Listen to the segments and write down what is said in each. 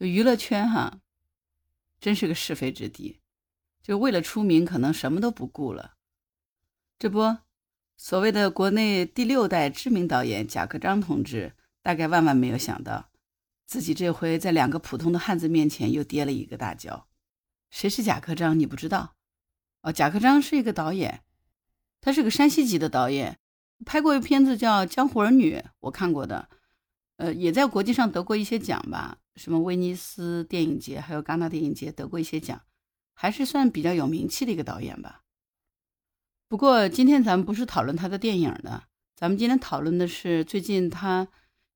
就娱乐圈哈，真是个是非之地，就为了出名，可能什么都不顾了。这不，所谓的国内第六代知名导演贾克章同志，大概万万没有想到，自己这回在两个普通的汉子面前又跌了一个大跤。谁是贾克章？你不知道？哦，贾克章是一个导演，他是个山西籍的导演，拍过一片子叫《江湖儿女》，我看过的，呃，也在国际上得过一些奖吧，什么威尼斯电影节，还有戛纳电影节得过一些奖，还是算比较有名气的一个导演吧。不过今天咱们不是讨论他的电影的，咱们今天讨论的是最近他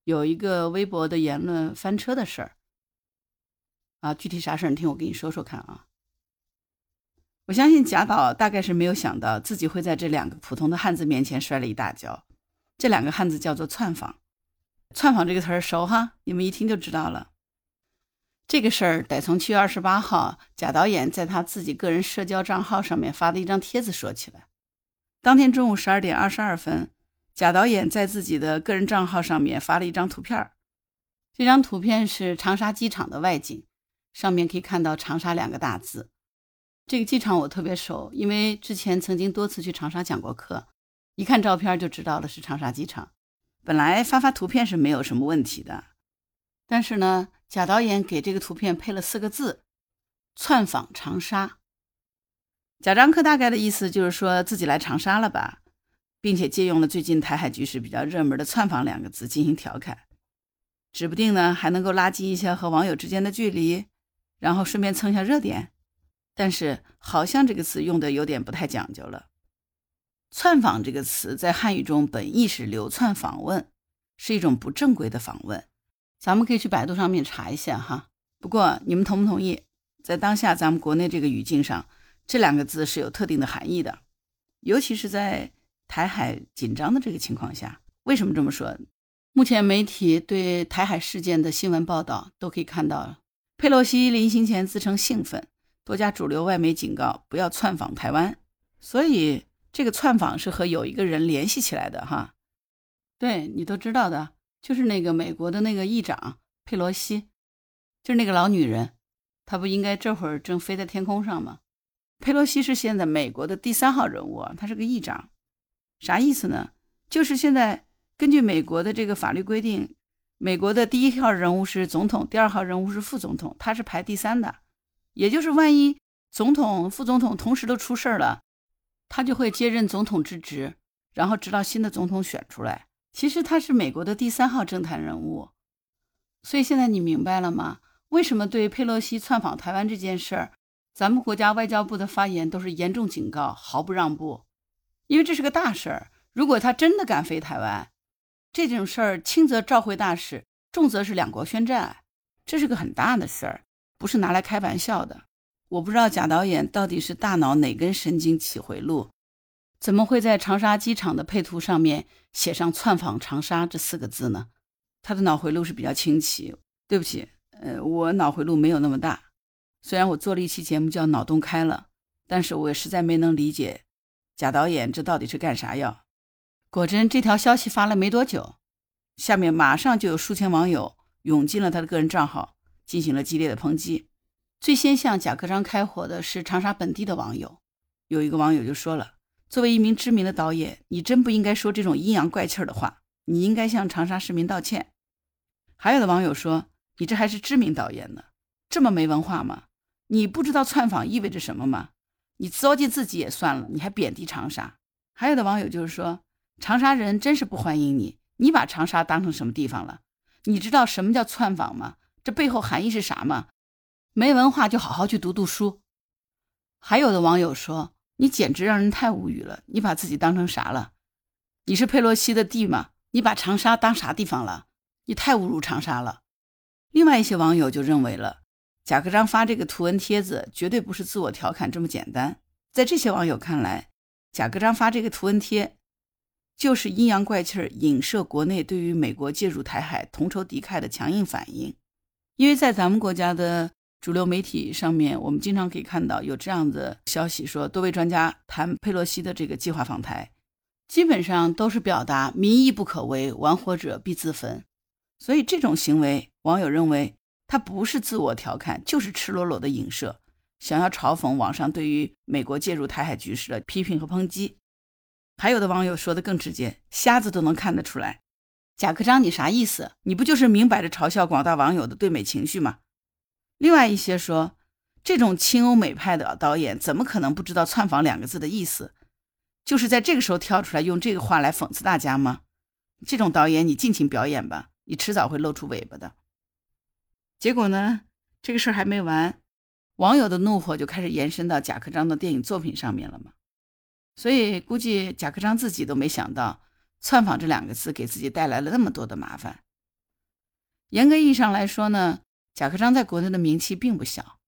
有一个微博的言论翻车的事儿。啊，具体啥事儿你听我给你说说看啊。我相信贾导大概是没有想到自己会在这两个普通的汉子面前摔了一大跤。这两个汉子叫做窜访，窜访这个词儿熟哈，你们一听就知道了。这个事儿得从七月二十八号贾导演在他自己个人社交账号上面发的一张帖子说起来。当天中午十二点二十二分，贾导演在自己的个人账号上面发了一张图片这张图片是长沙机场的外景，上面可以看到“长沙”两个大字。这个机场我特别熟，因为之前曾经多次去长沙讲过课，一看照片就知道了是长沙机场。本来发发图片是没有什么问题的，但是呢，贾导演给这个图片配了四个字：“窜访长沙”。贾樟柯大概的意思就是说自己来长沙了吧，并且借用了最近台海局势比较热门的“窜访”两个字进行调侃，指不定呢还能够拉近一下和网友之间的距离，然后顺便蹭一下热点。但是好像这个词用的有点不太讲究了。窜访这个词在汉语中本意是流窜访问，是一种不正规的访问。咱们可以去百度上面查一下哈。不过你们同不同意，在当下咱们国内这个语境上？这两个字是有特定的含义的，尤其是在台海紧张的这个情况下。为什么这么说？目前媒体对台海事件的新闻报道都可以看到，佩洛西临行前自称兴奋，多家主流外媒警告不要窜访台湾。所以这个窜访是和有一个人联系起来的哈。对你都知道的，就是那个美国的那个议长佩洛西，就是那个老女人，她不应该这会儿正飞在天空上吗？佩洛西是现在美国的第三号人物啊，他是个议长，啥意思呢？就是现在根据美国的这个法律规定，美国的第一号人物是总统，第二号人物是副总统，他是排第三的。也就是万一总统、副总统同时都出事儿了，他就会接任总统之职，然后直到新的总统选出来。其实他是美国的第三号政坛人物，所以现在你明白了吗？为什么对佩洛西窜访台湾这件事儿？咱们国家外交部的发言都是严重警告，毫不让步，因为这是个大事儿。如果他真的敢飞台湾，这种事儿轻则召回大使，重则是两国宣战，这是个很大的事儿，不是拿来开玩笑的。我不知道贾导演到底是大脑哪根神经起回路，怎么会在长沙机场的配图上面写上“窜访长沙”这四个字呢？他的脑回路是比较清奇。对不起，呃，我脑回路没有那么大。虽然我做了一期节目叫《脑洞开了》，但是我也实在没能理解贾导演这到底是干啥要。果真，这条消息发了没多久，下面马上就有数千网友涌进了他的个人账号，进行了激烈的抨击。最先向贾科章开火的是长沙本地的网友，有一个网友就说了：“作为一名知名的导演，你真不应该说这种阴阳怪气的话，你应该向长沙市民道歉。”还有的网友说：“你这还是知名导演呢，这么没文化吗？”你不知道窜访意味着什么吗？你糟践自己也算了，你还贬低长沙。还有的网友就是说，长沙人真是不欢迎你。你把长沙当成什么地方了？你知道什么叫窜访吗？这背后含义是啥吗？没文化就好好去读读书。还有的网友说，你简直让人太无语了。你把自己当成啥了？你是佩洛西的弟吗？你把长沙当啥地方了？你太侮辱长沙了。另外一些网友就认为了。贾科章发这个图文帖子，绝对不是自我调侃这么简单。在这些网友看来，贾科章发这个图文贴，就是阴阳怪气儿，影射国内对于美国介入台海同仇敌忾的强硬反应。因为在咱们国家的主流媒体上面，我们经常可以看到有这样的消息，说多位专家谈佩洛西的这个计划访台，基本上都是表达民意不可违，玩火者必自焚。所以这种行为，网友认为。他不是自我调侃，就是赤裸裸的影射，想要嘲讽网上对于美国介入台海局势的批评和抨击。还有的网友说的更直接，瞎子都能看得出来。贾克章，你啥意思？你不就是明摆着嘲笑广大网友的对美情绪吗？另外一些说，这种亲欧美派的导演怎么可能不知道“窜访”两个字的意思？就是在这个时候跳出来用这个话来讽刺大家吗？这种导演，你尽情表演吧，你迟早会露出尾巴的。结果呢，这个事儿还没完，网友的怒火就开始延伸到贾克章的电影作品上面了嘛。所以估计贾克章自己都没想到“窜访”这两个字给自己带来了那么多的麻烦。严格意义上来说呢，贾克章在国内的名气并不小，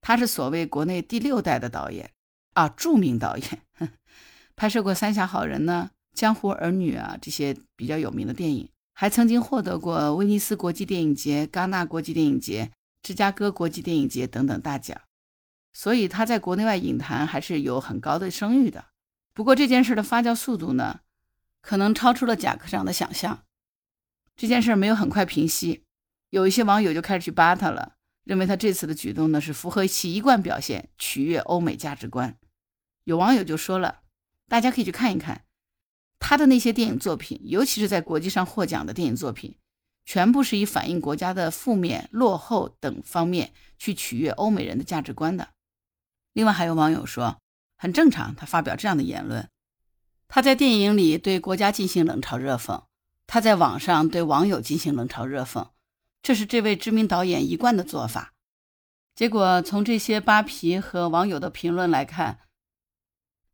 他是所谓国内第六代的导演啊，著名导演，拍摄过《三峡好人》呢。《江湖儿女》啊，这些比较有名的电影，还曾经获得过威尼斯国际电影节、戛纳国际电影节、芝加哥国际电影节等等大奖，所以他在国内外影坛还是有很高的声誉的。不过这件事的发酵速度呢，可能超出了贾科长的想象。这件事没有很快平息，有一些网友就开始去扒他了，认为他这次的举动呢是符合其一贯表现，取悦欧美价值观。有网友就说了，大家可以去看一看。他的那些电影作品，尤其是在国际上获奖的电影作品，全部是以反映国家的负面、落后等方面去取悦欧美人的价值观的。另外，还有网友说，很正常，他发表这样的言论。他在电影里对国家进行冷嘲热讽，他在网上对网友进行冷嘲热讽，这是这位知名导演一贯的做法。结果，从这些扒皮和网友的评论来看，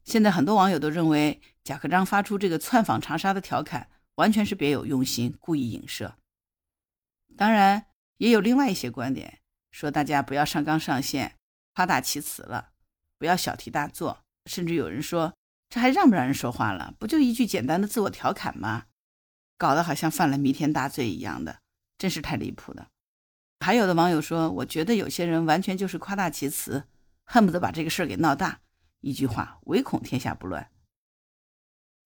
现在很多网友都认为。贾克章发出这个窜访长沙的调侃，完全是别有用心，故意影射。当然，也有另外一些观点，说大家不要上纲上线，夸大其词了，不要小题大做。甚至有人说，这还让不让人说话了？不就一句简单的自我调侃吗？搞得好像犯了弥天大罪一样的，真是太离谱了。还有的网友说，我觉得有些人完全就是夸大其词，恨不得把这个事儿给闹大。一句话，唯恐天下不乱。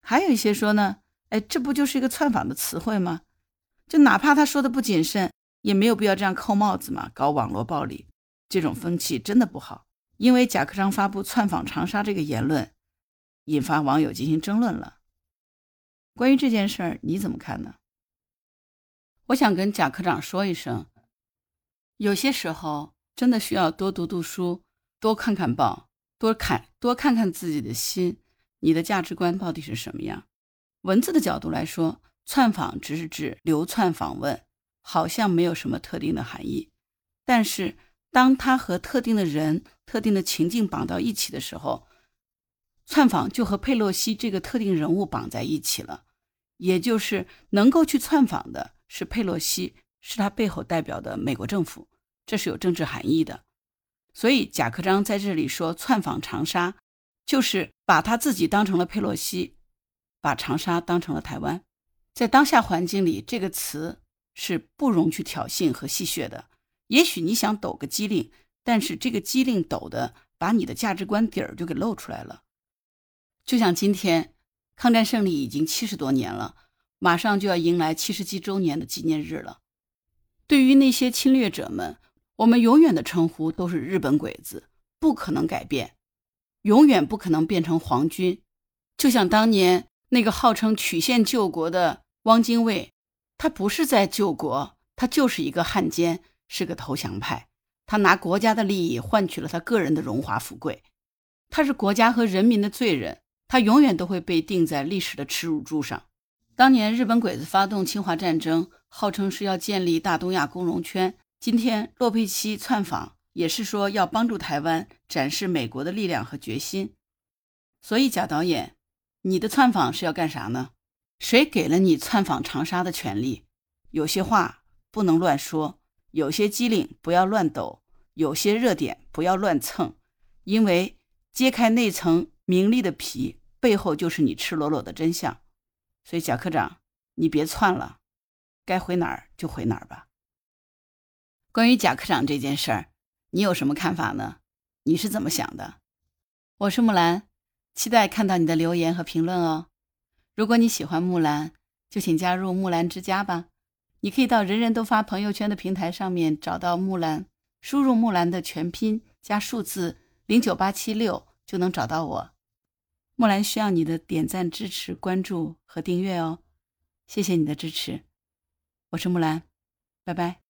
还有一些说呢，哎，这不就是一个窜访的词汇吗？就哪怕他说的不谨慎，也没有必要这样扣帽子嘛，搞网络暴力，这种风气真的不好。因为贾克章发布窜访长沙这个言论，引发网友进行争论了。关于这件事儿，你怎么看呢？我想跟贾科长说一声，有些时候真的需要多读读书，多看看报，多看多看看自己的心。你的价值观到底是什么样？文字的角度来说，窜访只是指流窜访问，好像没有什么特定的含义。但是，当它和特定的人、特定的情境绑到一起的时候，窜访就和佩洛西这个特定人物绑在一起了。也就是能够去窜访的是佩洛西，是他背后代表的美国政府，这是有政治含义的。所以，贾克章在这里说窜访长沙。就是把他自己当成了佩洛西，把长沙当成了台湾，在当下环境里，这个词是不容去挑衅和戏谑的。也许你想抖个机灵，但是这个机灵抖的，把你的价值观底儿就给露出来了。就像今天，抗战胜利已经七十多年了，马上就要迎来七十七周年的纪念日了。对于那些侵略者们，我们永远的称呼都是日本鬼子，不可能改变。永远不可能变成皇军，就像当年那个号称曲线救国的汪精卫，他不是在救国，他就是一个汉奸，是个投降派。他拿国家的利益换取了他个人的荣华富贵，他是国家和人民的罪人，他永远都会被钉在历史的耻辱柱上。当年日本鬼子发动侵华战争，号称是要建立大东亚共荣圈。今天洛佩西窜访。也是说要帮助台湾展示美国的力量和决心，所以贾导演，你的窜访是要干啥呢？谁给了你窜访长沙的权利？有些话不能乱说，有些机灵不要乱抖，有些热点不要乱蹭，因为揭开那层名利的皮，背后就是你赤裸裸的真相。所以贾科长，你别窜了，该回哪儿就回哪儿吧。关于贾科长这件事儿。你有什么看法呢？你是怎么想的？我是木兰，期待看到你的留言和评论哦。如果你喜欢木兰，就请加入木兰之家吧。你可以到人人都发朋友圈的平台上面找到木兰，输入木兰的全拼加数字零九八七六就能找到我。木兰需要你的点赞、支持、关注和订阅哦，谢谢你的支持，我是木兰，拜拜。